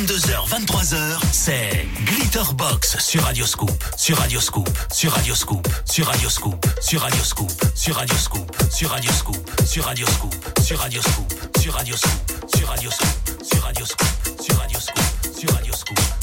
22h, 23h, c'est Glitterbox sur Radioscoop, sur Radioscoop, sur Radioscoop, sur Radioscoop, sur Radioscoop, sur Radioscoop, sur Radioscoop, sur Radioscoop, sur Radioscoop, sur Radioscoop, sur Radioscoop, sur Radioscoop, sur Radioscoop, sur Radioscoop, sur Radioscoop.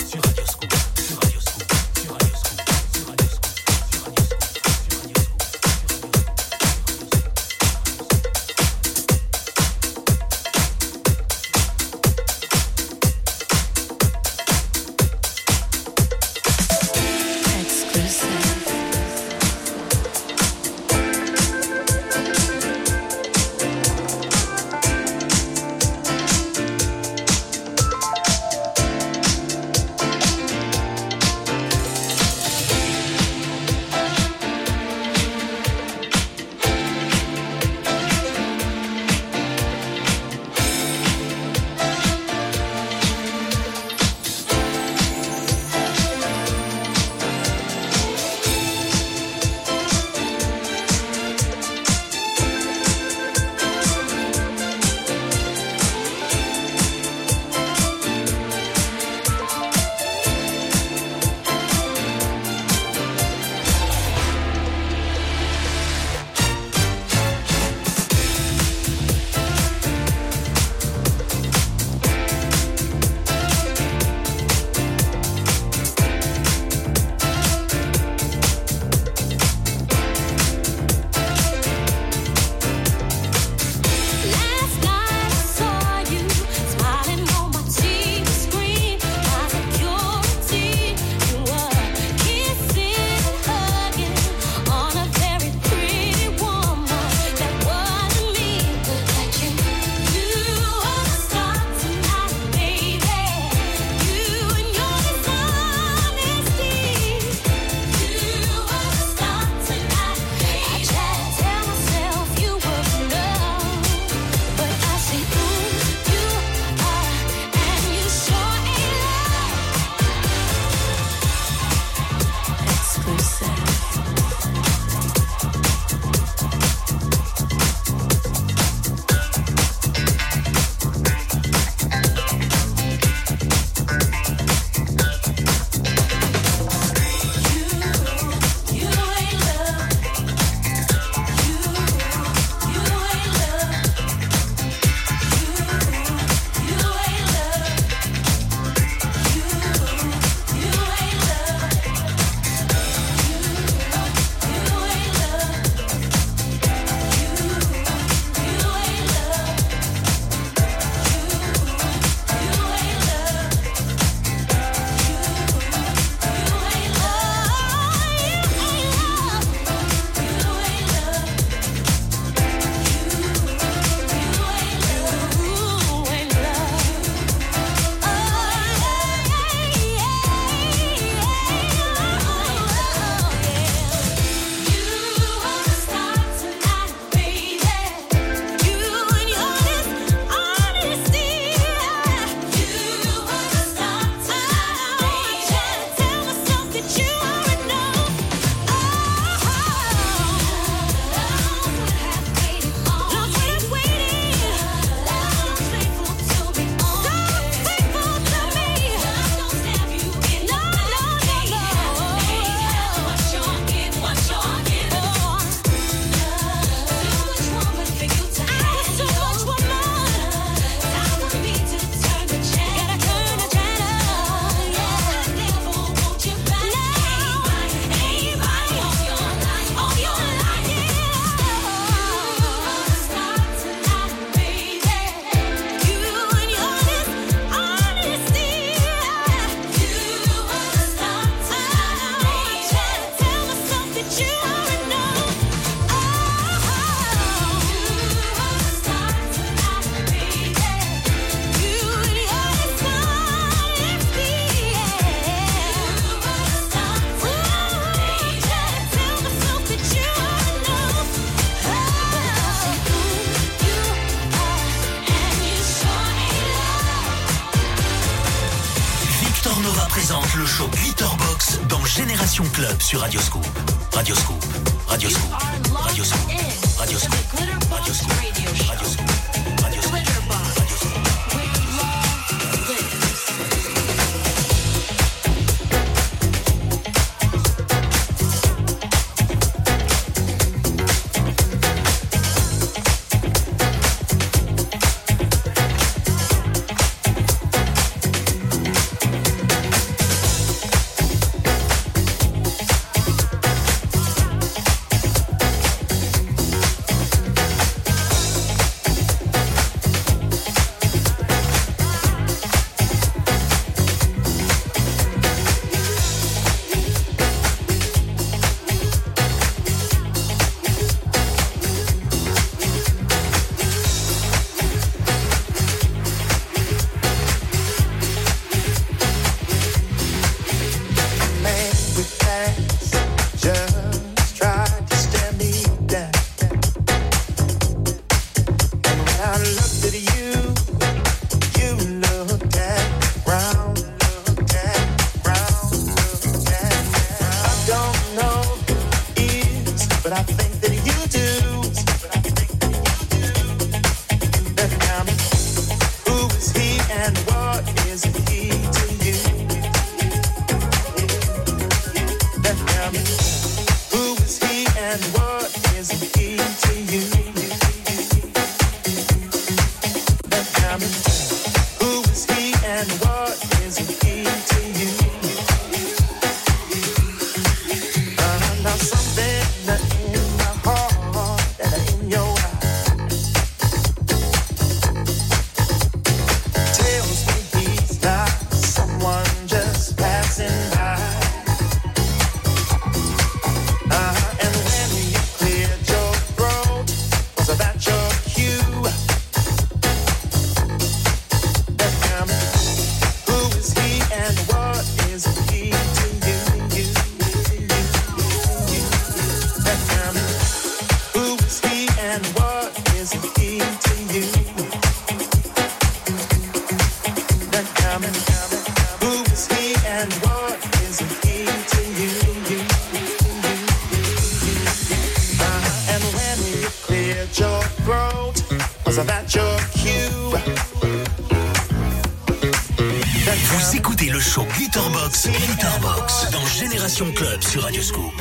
Vous écoutez le show Glitterbox, Glitterbox dans Génération Club sur Radio Scoop.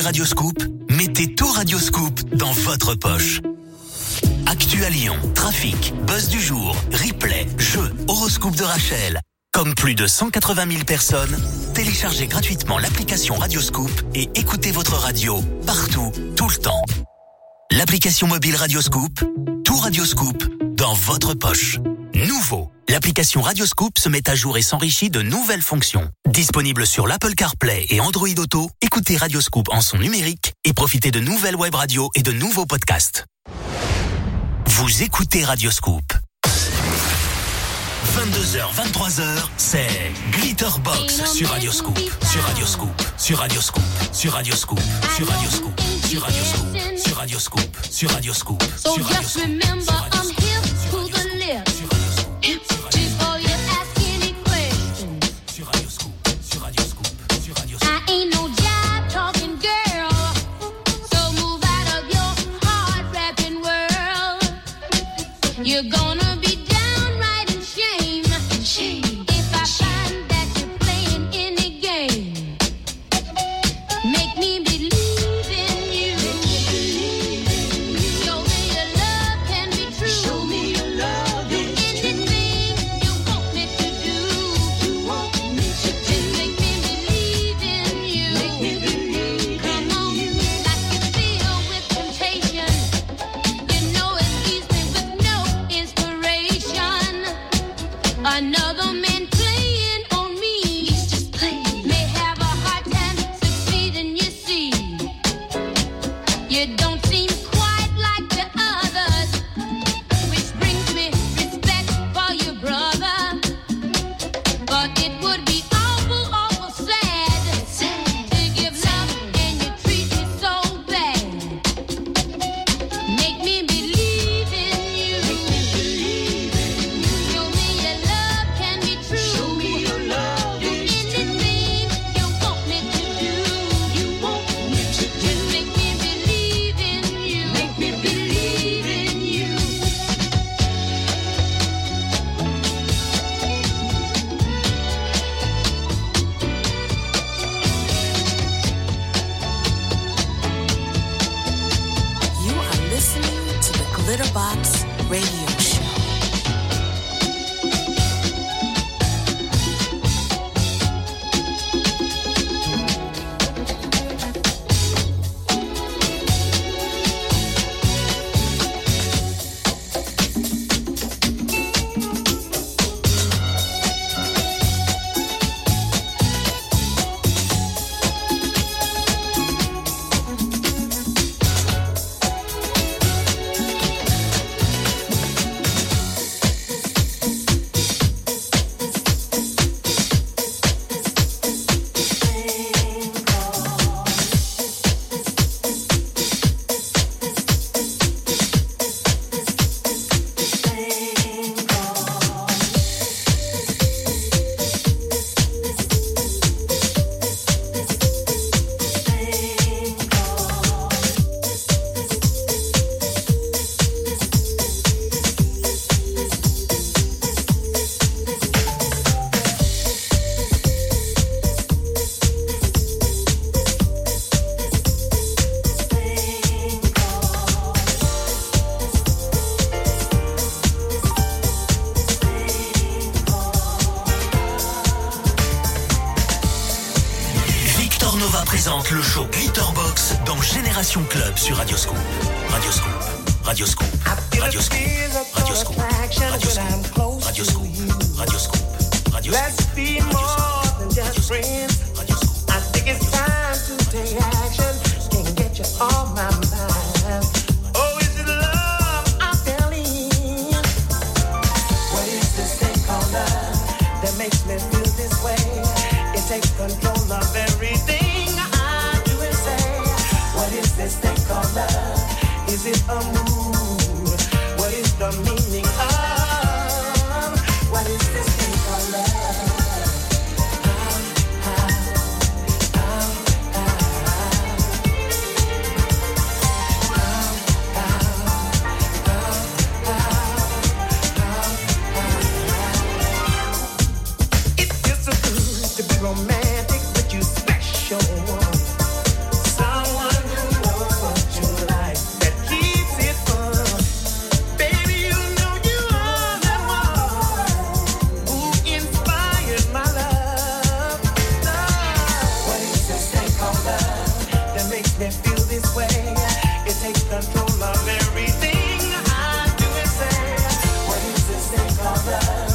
Mobile Radioscoop, mettez tout Radioscoop dans votre poche. Actu à Lyon, trafic, buzz du jour, replay, jeux, horoscope de Rachel. Comme plus de 180 000 personnes, téléchargez gratuitement l'application Radioscoop et écoutez votre radio partout, tout le temps. L'application mobile Radioscoop, tout Radioscoop dans votre poche. Nouveau, l'application Radioscoop se met à jour et s'enrichit de nouvelles fonctions. Disponible sur l'Apple CarPlay et Android Auto, écoutez Radioscoop en son numérique et profitez de nouvelles web radios et de nouveaux podcasts. Vous écoutez Radioscoop. 22h, 23h, c'est Glitterbox sur Radioscoop, sur Radioscoop, sur Radioscoop, sur Radioscoop, sur Radioscoop, sur Radioscoop, sur Radioscoop, sur Radioscoop, sur Radioscoop. You're sur Radioscope. control of everything I do and say. What is this thing called love?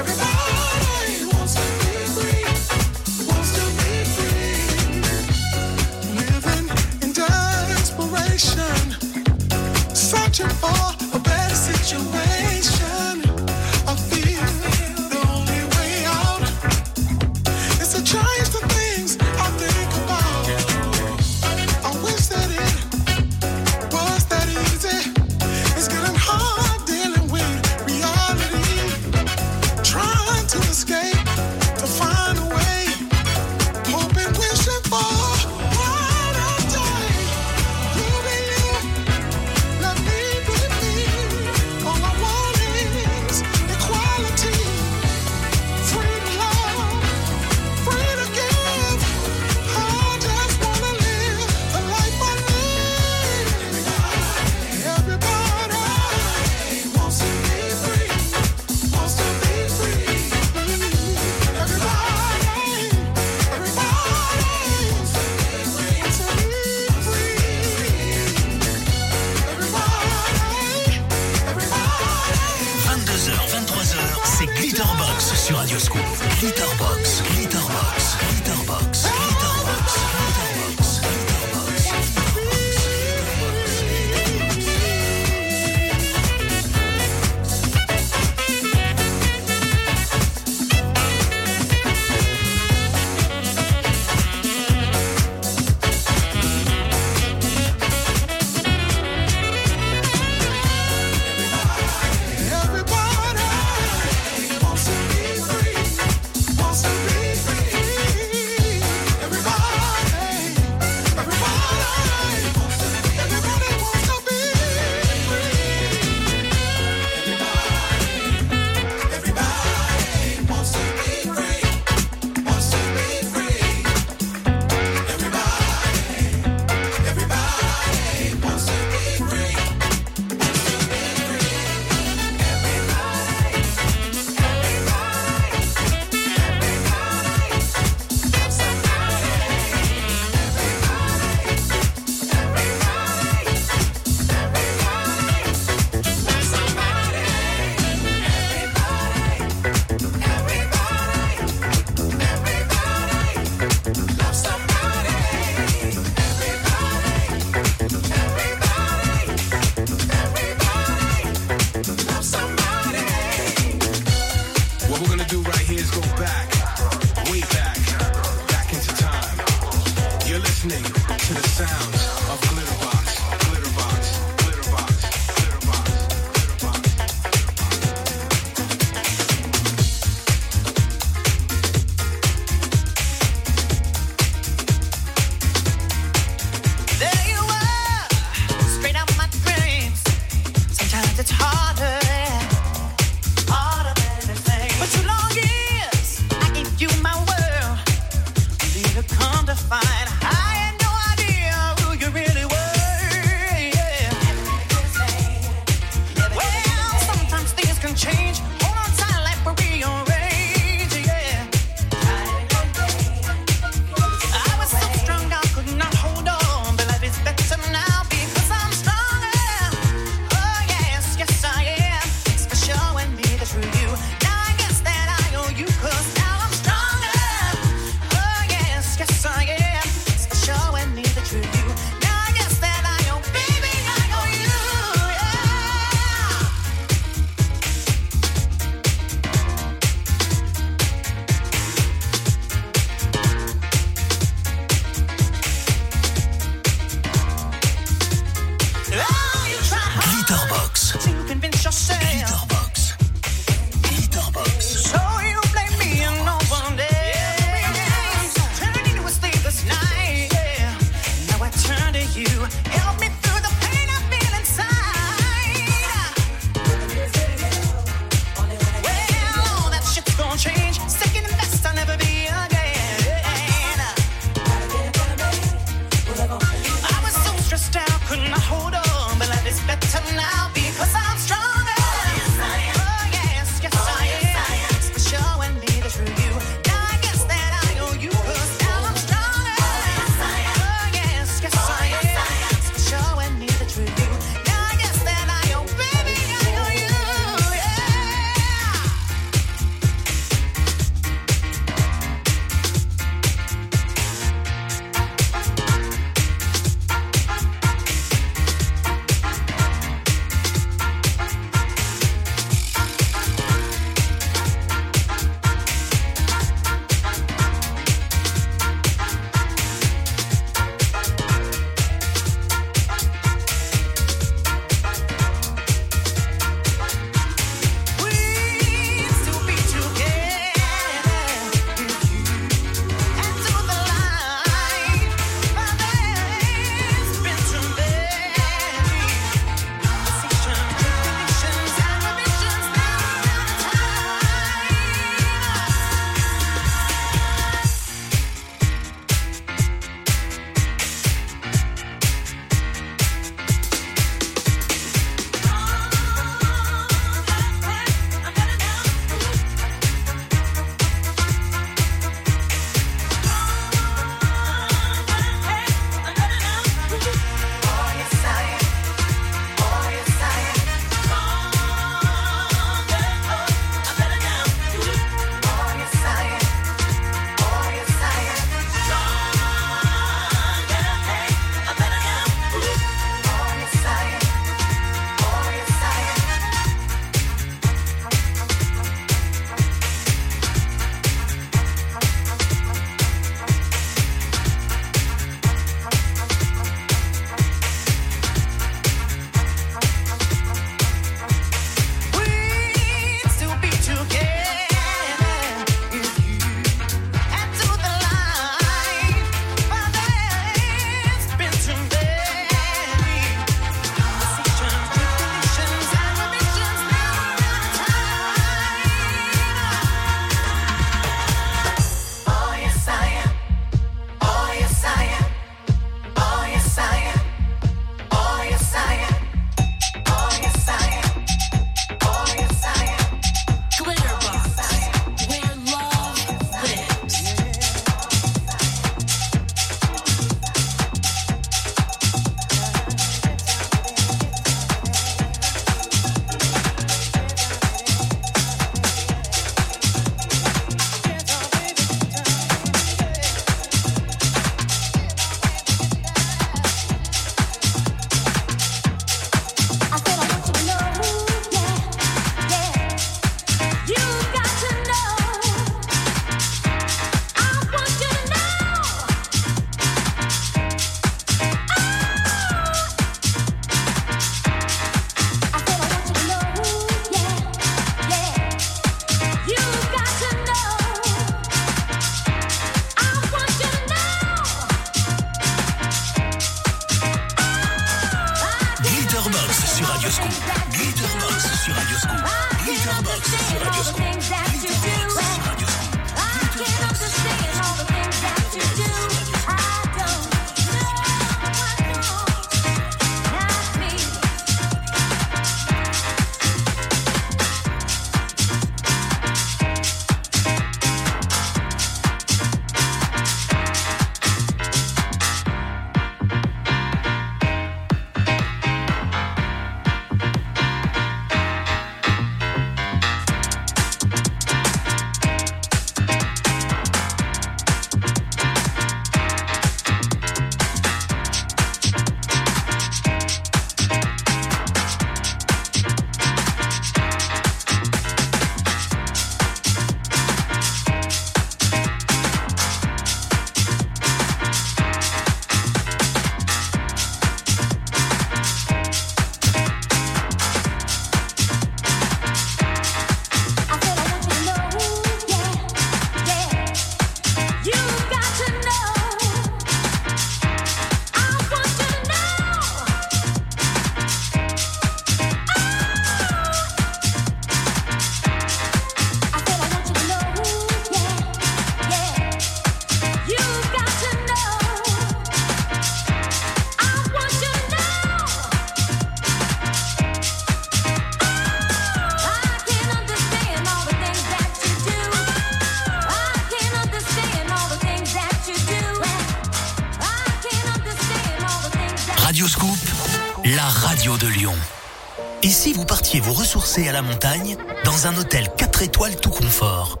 Vous ressourcer à la montagne dans un hôtel 4 étoiles tout confort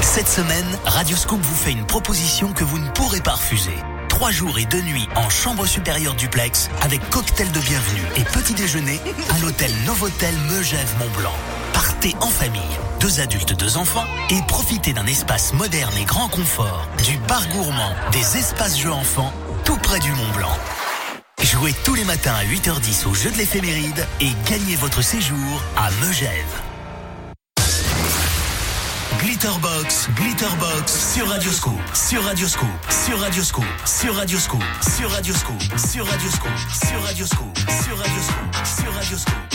Cette semaine, Radioscoop vous fait une proposition que vous ne pourrez pas refuser. Trois jours et deux nuits en chambre supérieure duplex avec cocktail de bienvenue et petit déjeuner à l'hôtel Novotel Megève Mont-Blanc. Partez en famille, deux adultes, deux enfants et profitez d'un espace moderne et grand confort, du bar gourmand, des espaces jeux enfants, tout près du Mont Blanc. Jouez tous les matins à 8h10 au jeu de l'éphéméride et gagnez votre séjour à Megève. Glitterbox, Glitterbox sur Radioscoop, sur Radioscoop, sur Radioscoop, sur Radioscoop, sur Radioscoop, sur Radioscoop, sur Radioscoop, sur Radioscoop, sur Radioscoop,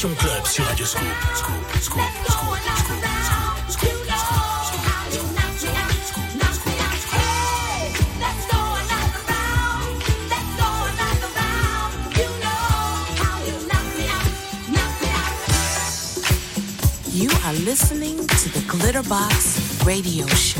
Club sur Radio. Scoop, Scoop, Scoop, Scoop, Scoop, You are listening to the Glitterbox Radio Show.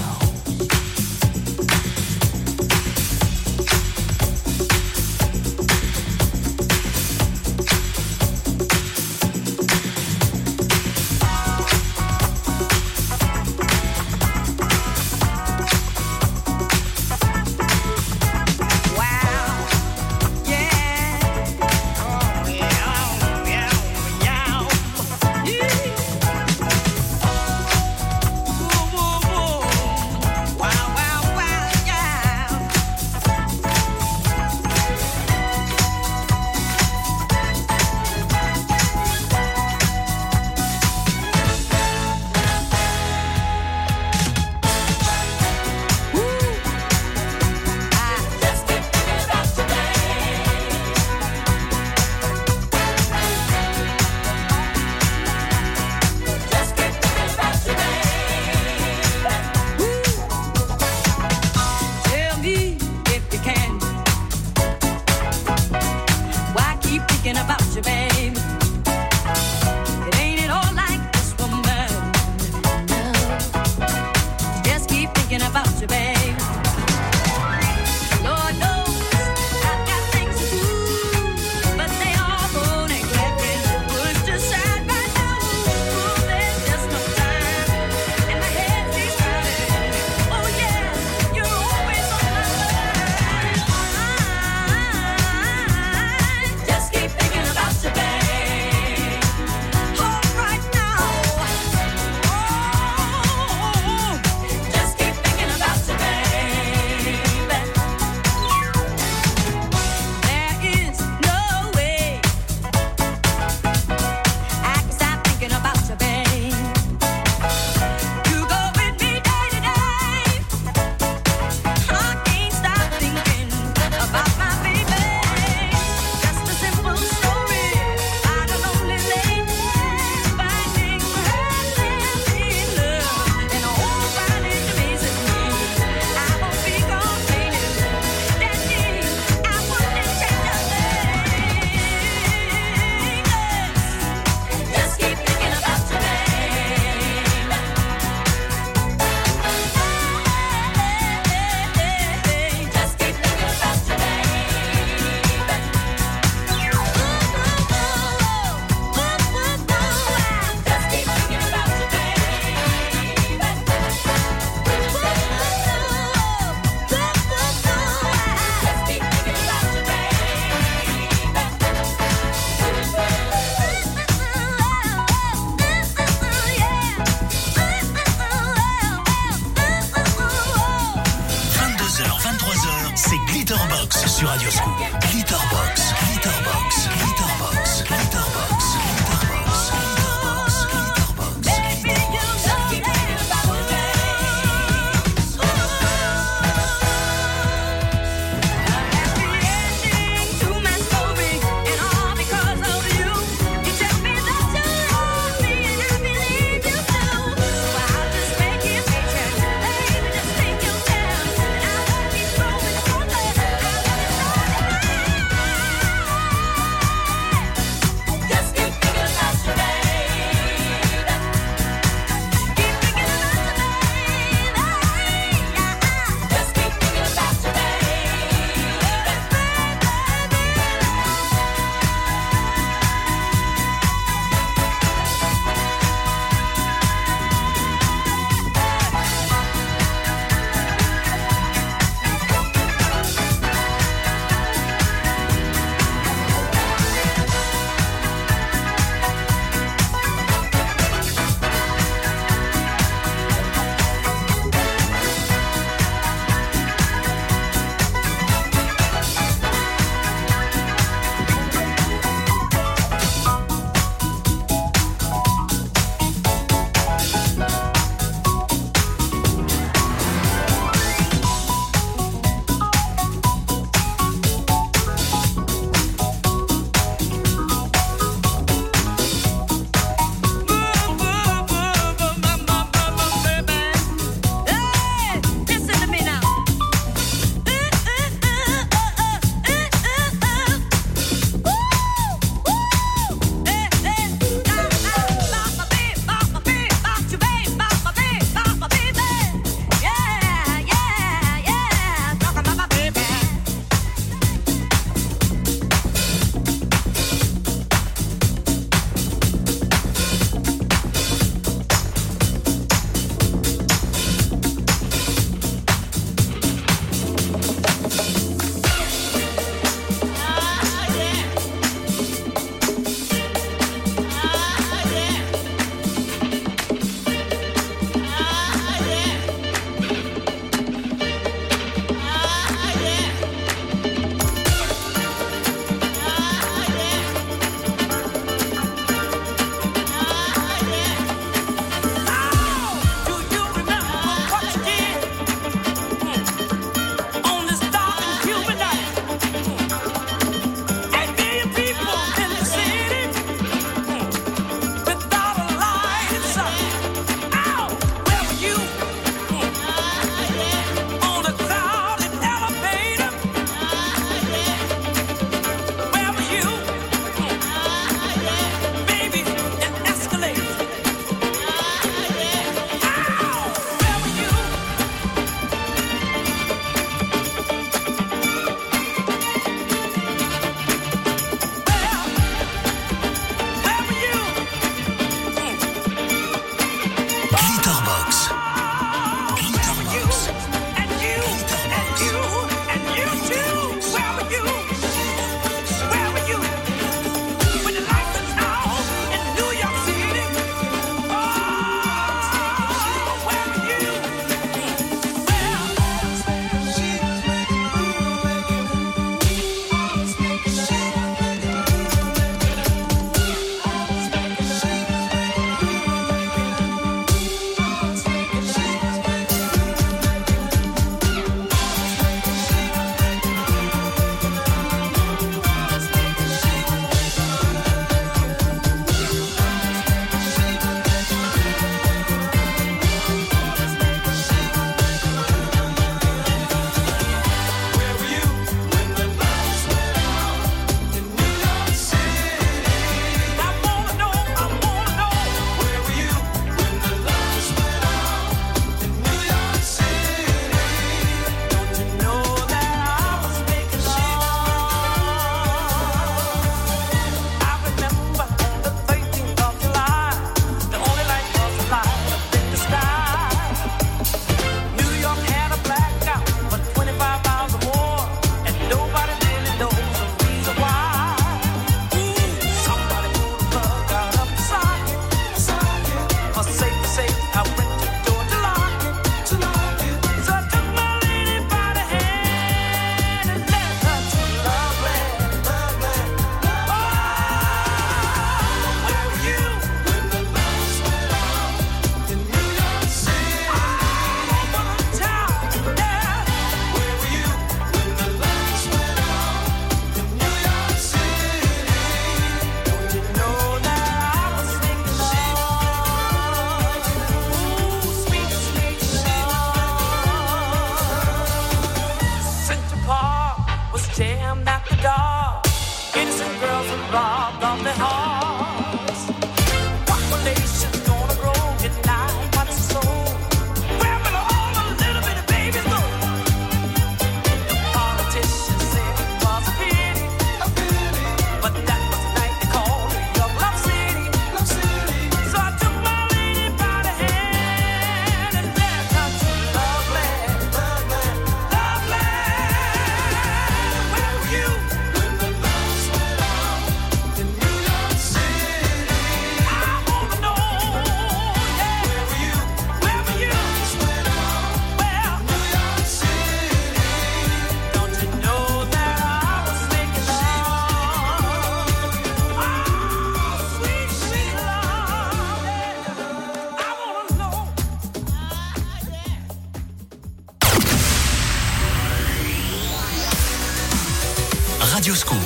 Radio Scoop,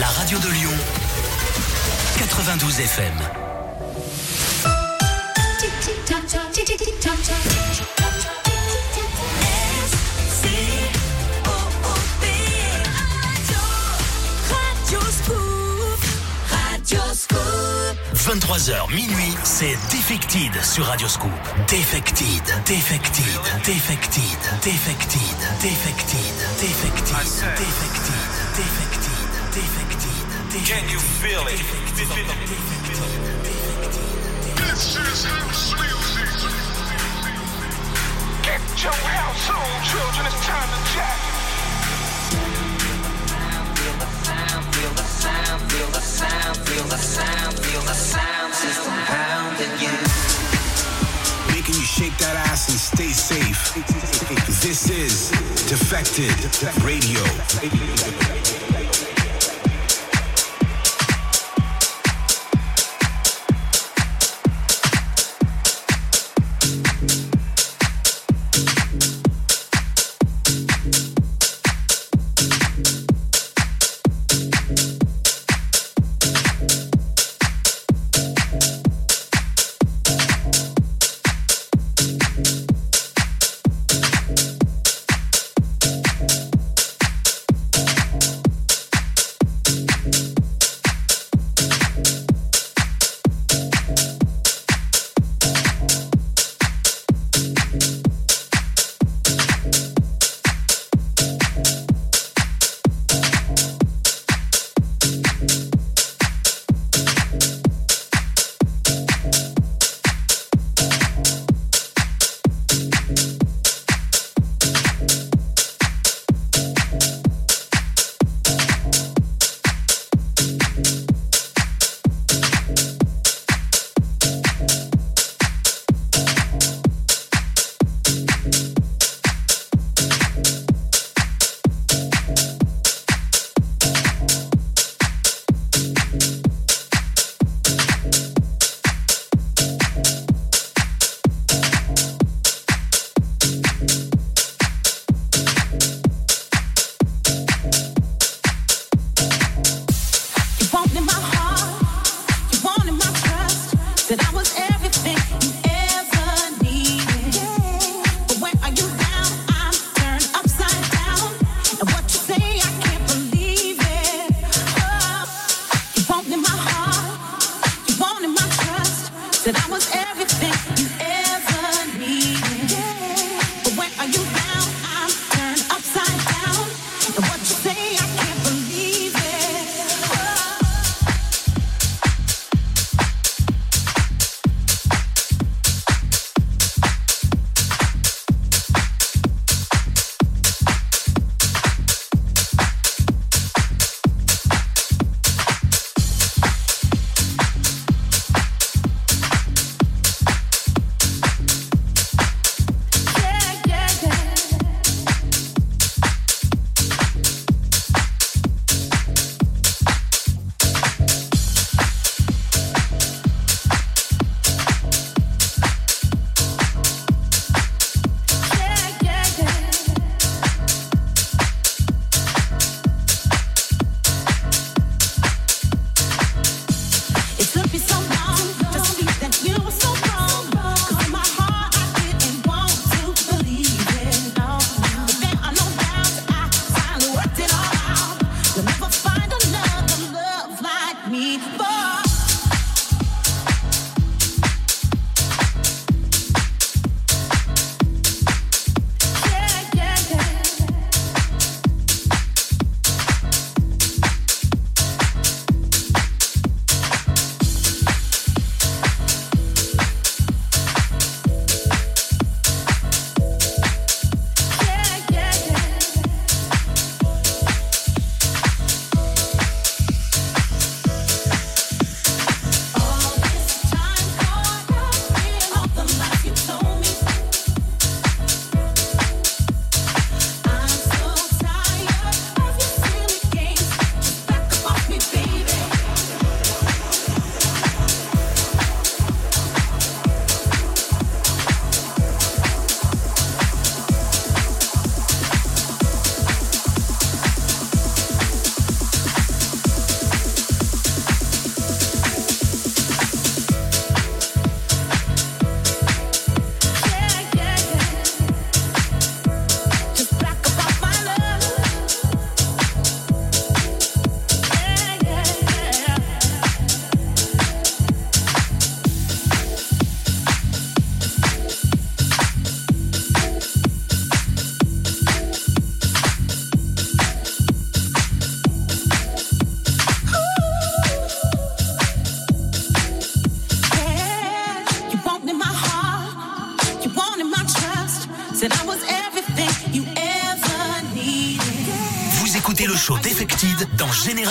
la radio de Lyon, 92 FM. Radio Scoop, Scoop. 23h minuit, c'est Defected sur Radio Scoop. Defected, Defected, Defected, Defected, Defected, Defected, Defected. Can you feel it? This is house music. Get your house on, children. It's time to jack. Feel the sound, feel the sound, feel the sound, feel the sound, feel the sound system pounding you. Making you shake that ass and stay safe. This is Defected Radio.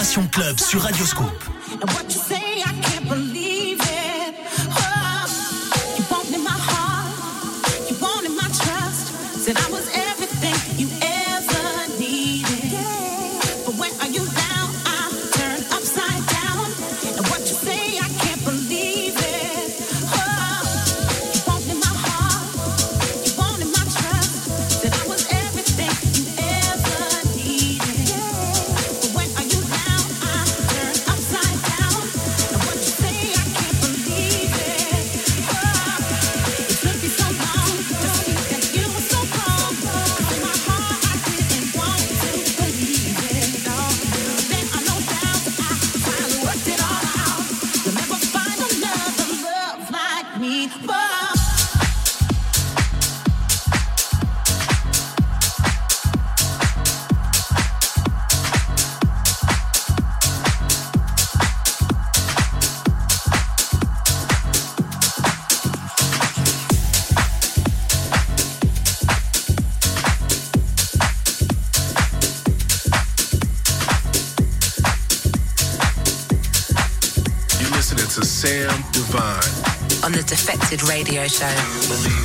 Club sur Radioscope. Radio show.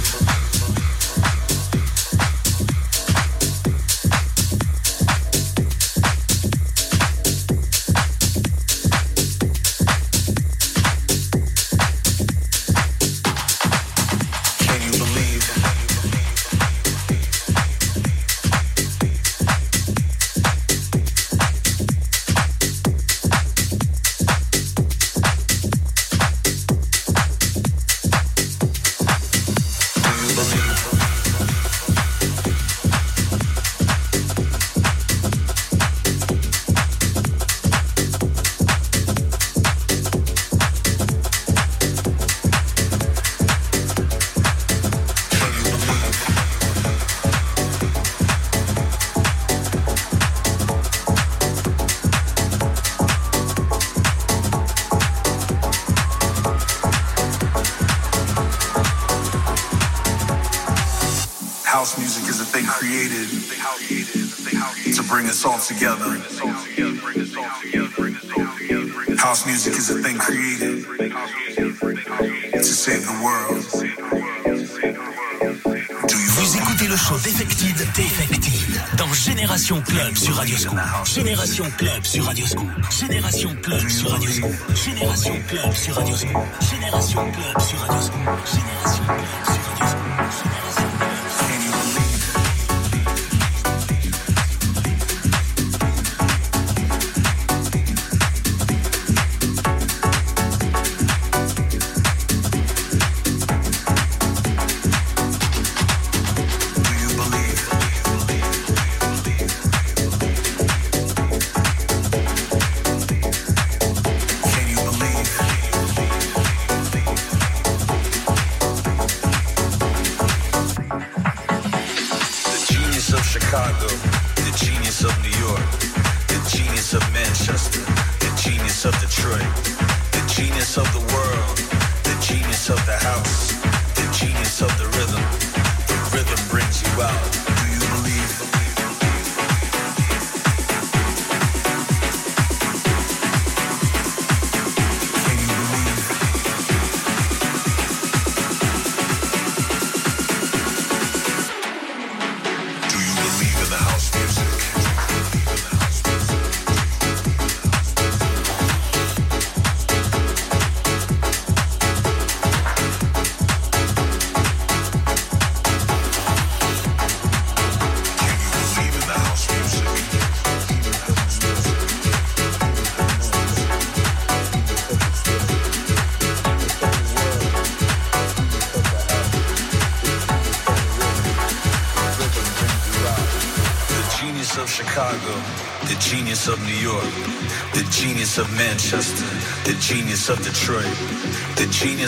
Génération Club sur Radioscoop. Génération Club sur Radioscoop. Génération Club sur Radioscoop. Génération Club sur Radioscoop.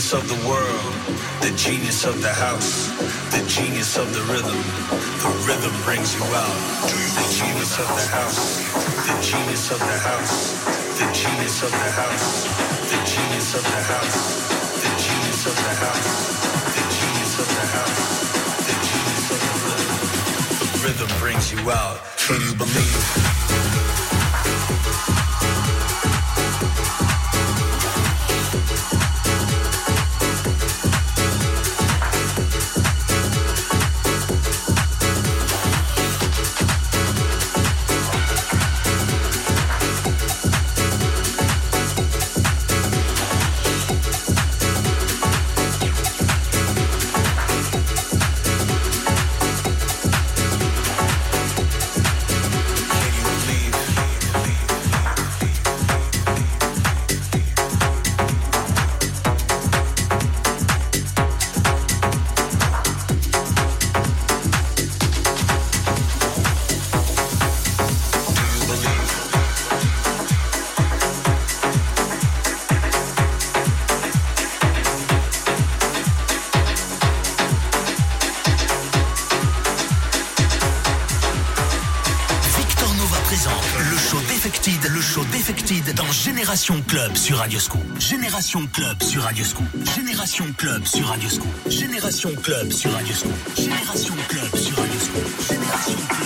genius of the world, the genius of the house, the genius of the rhythm. The rhythm brings you out. The genius of the house, the genius of the house, the genius of the house, the genius of the house, the genius of the house, the genius of the house, the genius of the rhythm. The rhythm brings you out. Can you believe? Génération Club sur Radioscoop. Génération Club sur Radioscoop. Génération Club sur Radioscoop. Génération Club sur Radioscoop. Génération Club sur Radioscoop. Génération Club.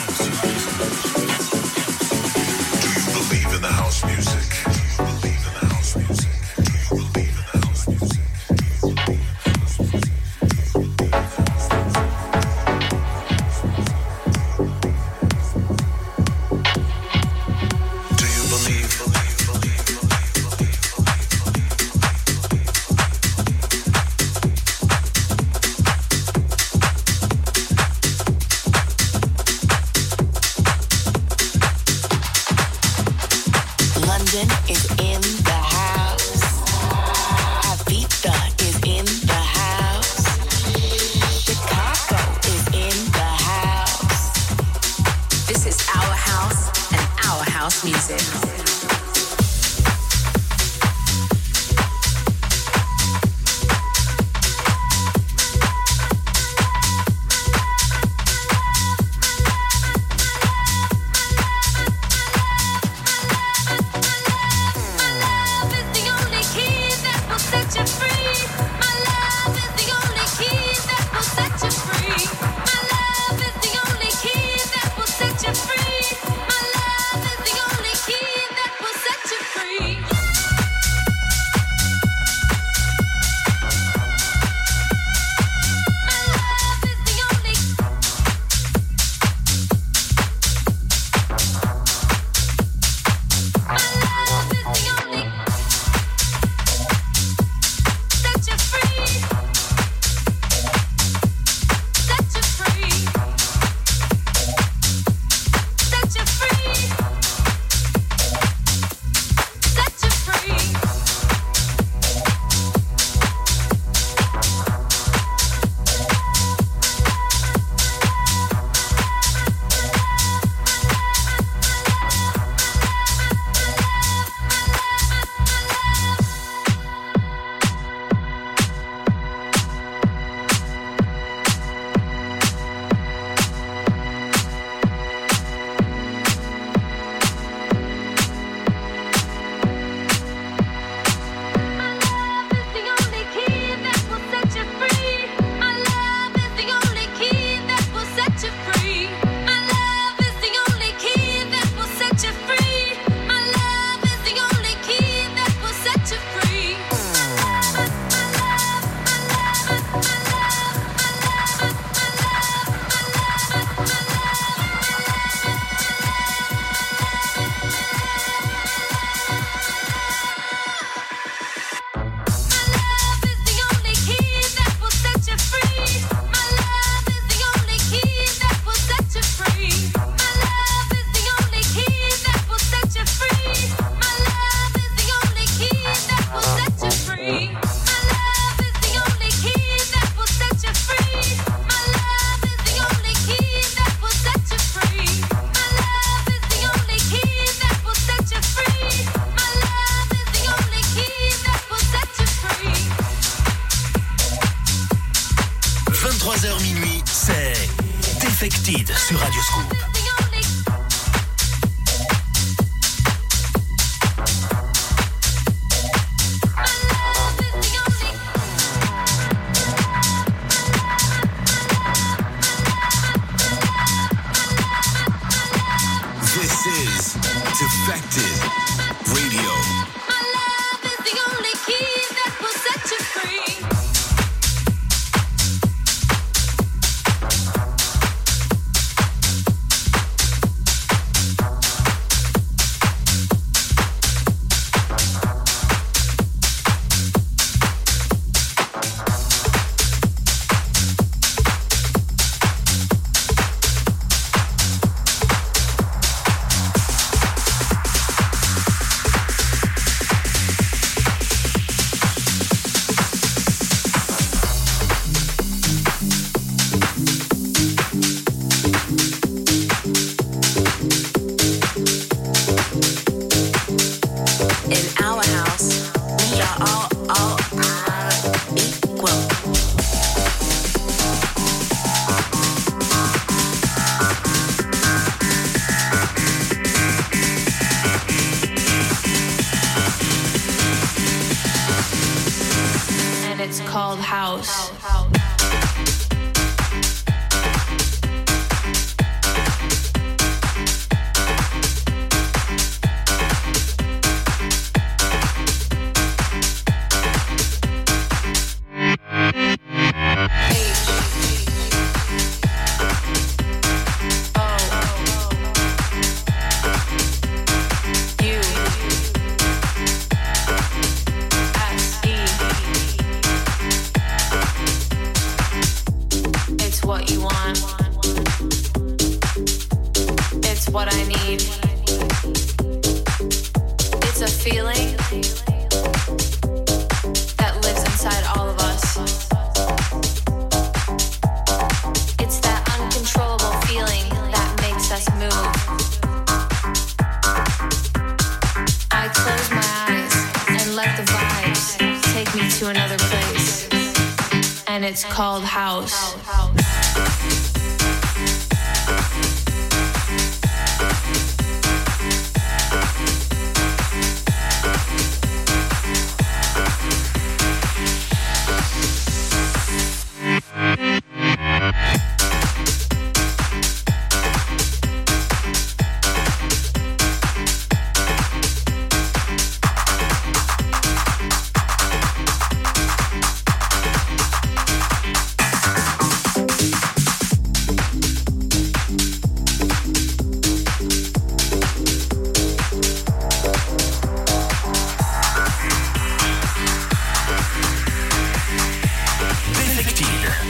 It's called house.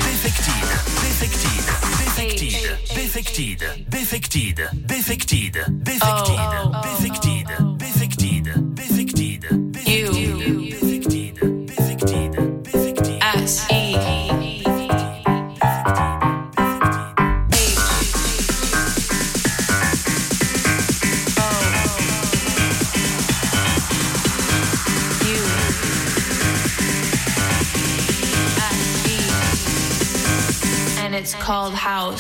Defected, defected, defected, defected, defected, defected, defected, oh, oh, oh. defected.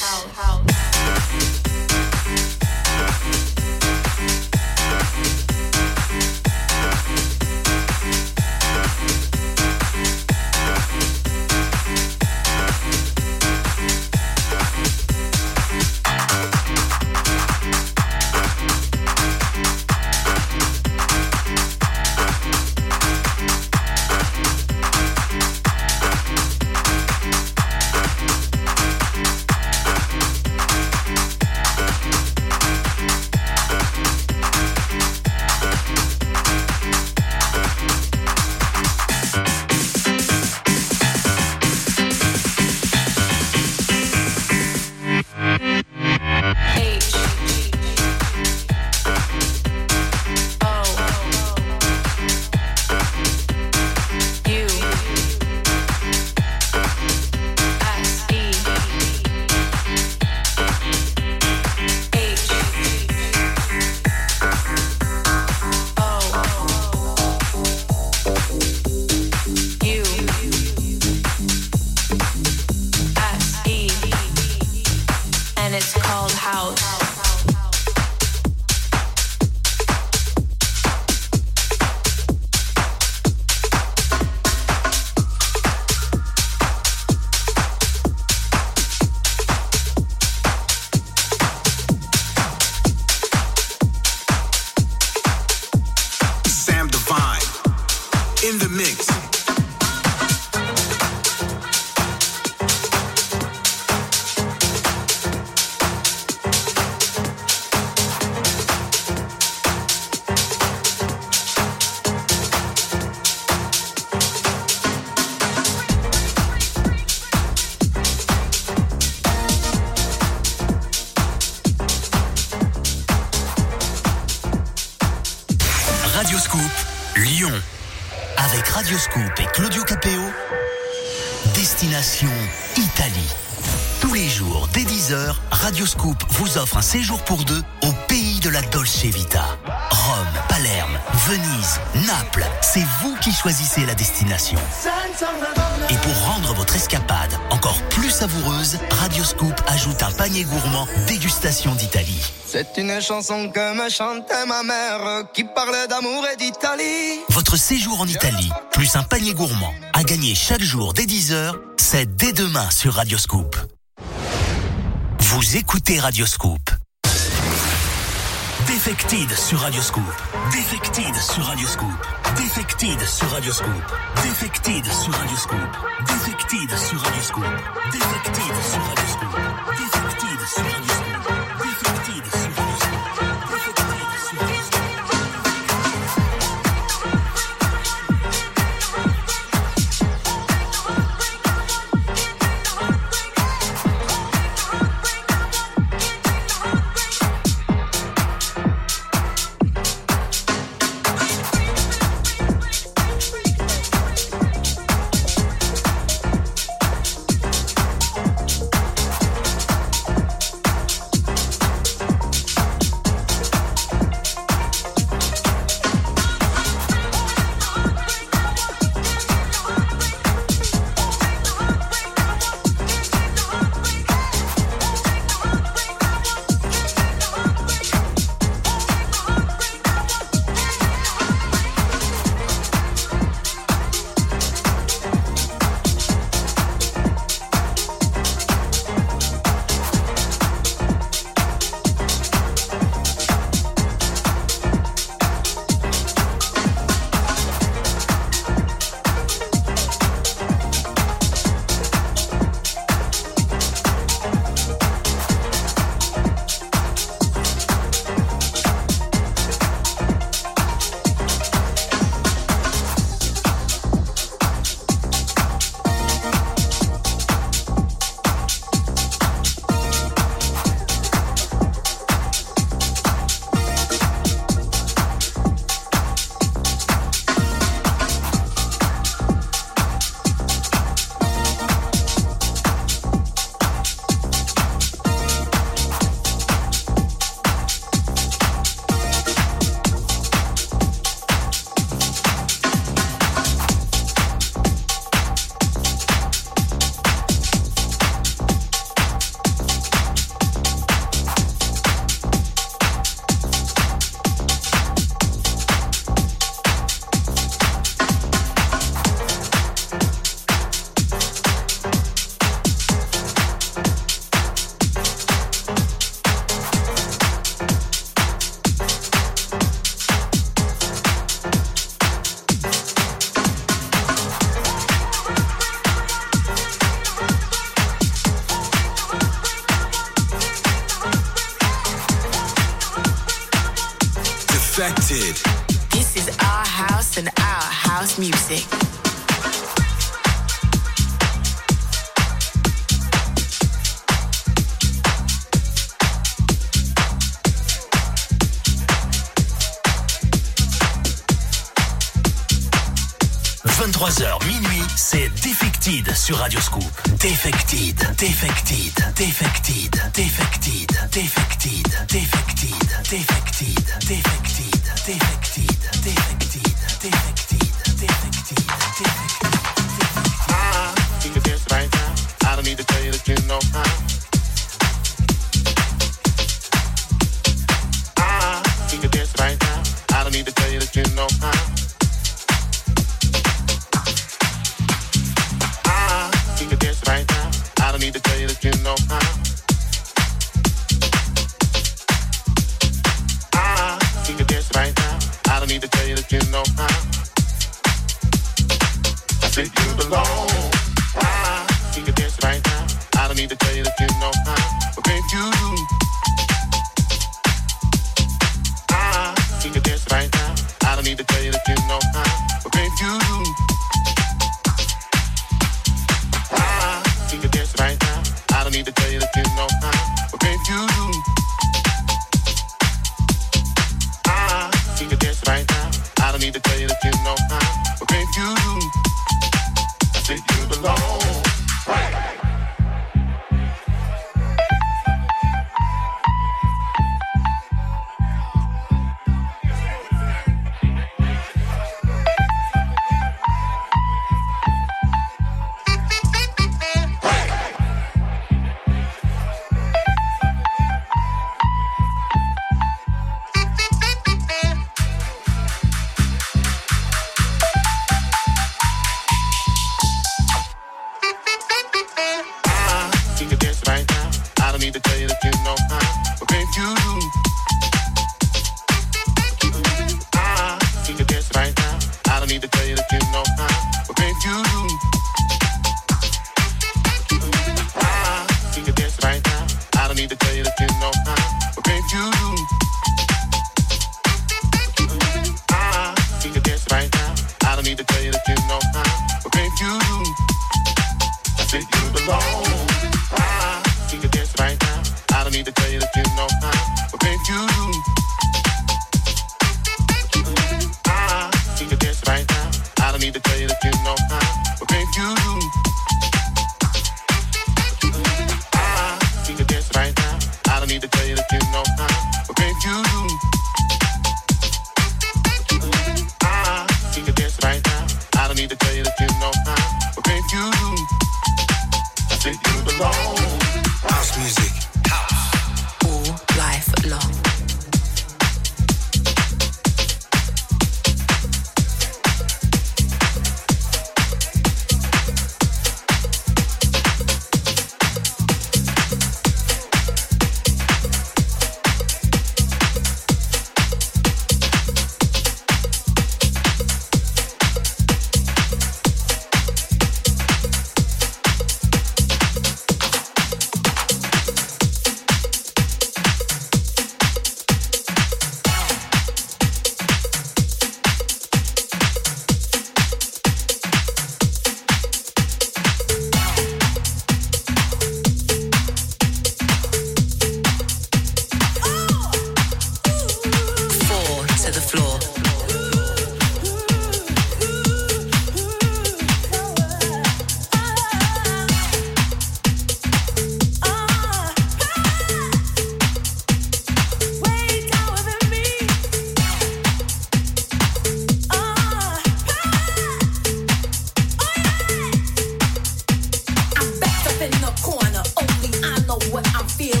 house. house. séjour pour deux au pays de la Dolce Vita. Rome, Palerme, Venise, Naples, c'est vous qui choisissez la destination. Et pour rendre votre escapade encore plus savoureuse, Radio Scoop ajoute un panier gourmand dégustation d'Italie. C'est une chanson que me chantait ma mère qui parlait d'amour et d'Italie. Votre séjour en Italie, plus un panier gourmand, à gagner chaque jour dès 10h, c'est dès demain sur Radio Scoop. Vous écoutez Radio Scoop. Defected sur Radioscoop. Defected sur Radioscoop. Defected sur Radioscoop. Defected sur Radioscoop. Defected sur Radioscoop. Defected sur Radioscoop. Defected sur. Defected. This is our house and our house music. – 23h minuit, c'est Defected sur Radioscoop. Defected, you do.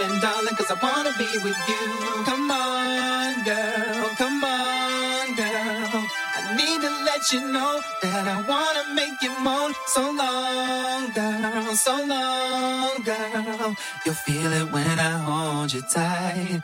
And darling, cause I wanna be with you. Come on, girl, come on, girl. I need to let you know that I wanna make you moan. So long, girl, so long, girl. You'll feel it when I hold you tight.